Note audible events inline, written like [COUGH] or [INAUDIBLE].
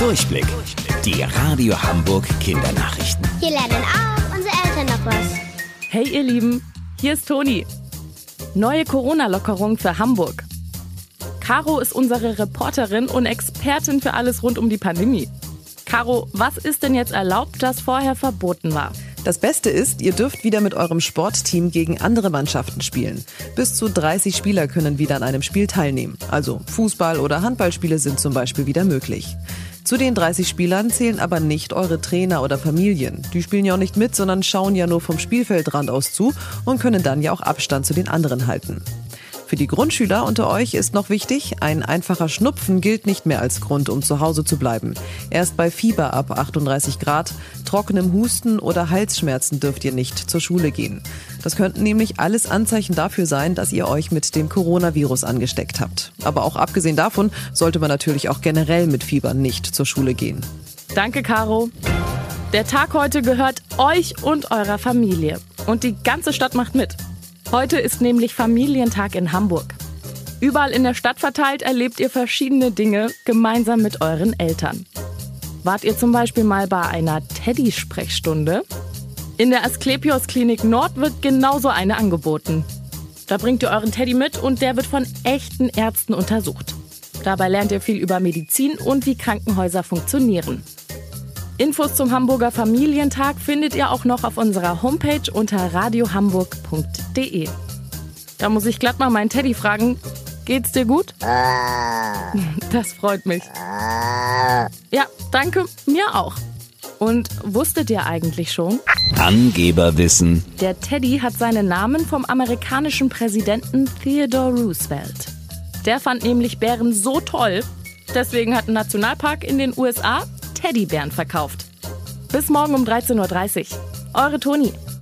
Durchblick. Die Radio Hamburg Kindernachrichten. Hier lernen auch unsere Eltern noch was. Hey ihr Lieben, hier ist Toni. Neue Corona-Lockerung für Hamburg. Caro ist unsere Reporterin und Expertin für alles rund um die Pandemie. Caro, was ist denn jetzt erlaubt, das vorher verboten war? Das Beste ist, ihr dürft wieder mit eurem Sportteam gegen andere Mannschaften spielen. Bis zu 30 Spieler können wieder an einem Spiel teilnehmen. Also Fußball- oder Handballspiele sind zum Beispiel wieder möglich. Zu den 30 Spielern zählen aber nicht eure Trainer oder Familien. Die spielen ja auch nicht mit, sondern schauen ja nur vom Spielfeldrand aus zu und können dann ja auch Abstand zu den anderen halten. Für die Grundschüler unter euch ist noch wichtig, ein einfacher Schnupfen gilt nicht mehr als Grund, um zu Hause zu bleiben. Erst bei Fieber ab 38 Grad, trockenem Husten oder Halsschmerzen dürft ihr nicht zur Schule gehen. Das könnten nämlich alles Anzeichen dafür sein, dass ihr euch mit dem Coronavirus angesteckt habt. Aber auch abgesehen davon sollte man natürlich auch generell mit Fieber nicht zur Schule gehen. Danke, Caro. Der Tag heute gehört euch und eurer Familie. Und die ganze Stadt macht mit. Heute ist nämlich Familientag in Hamburg. Überall in der Stadt verteilt erlebt ihr verschiedene Dinge gemeinsam mit euren Eltern. Wart ihr zum Beispiel mal bei einer Teddy-Sprechstunde? In der Asklepios Klinik Nord wird genauso eine angeboten. Da bringt ihr euren Teddy mit und der wird von echten Ärzten untersucht. Dabei lernt ihr viel über Medizin und wie Krankenhäuser funktionieren. Infos zum Hamburger Familientag findet ihr auch noch auf unserer Homepage unter radiohamburg.de. Da muss ich glatt mal meinen Teddy fragen, geht's dir gut? [LAUGHS] Das freut mich. Ja, danke, mir auch. Und wusstet ihr eigentlich schon? Angeberwissen. Der Teddy hat seinen Namen vom amerikanischen Präsidenten Theodore Roosevelt. Der fand nämlich Bären so toll, deswegen hat ein Nationalpark in den USA Teddybären verkauft. Bis morgen um 13.30 Uhr. Eure Toni.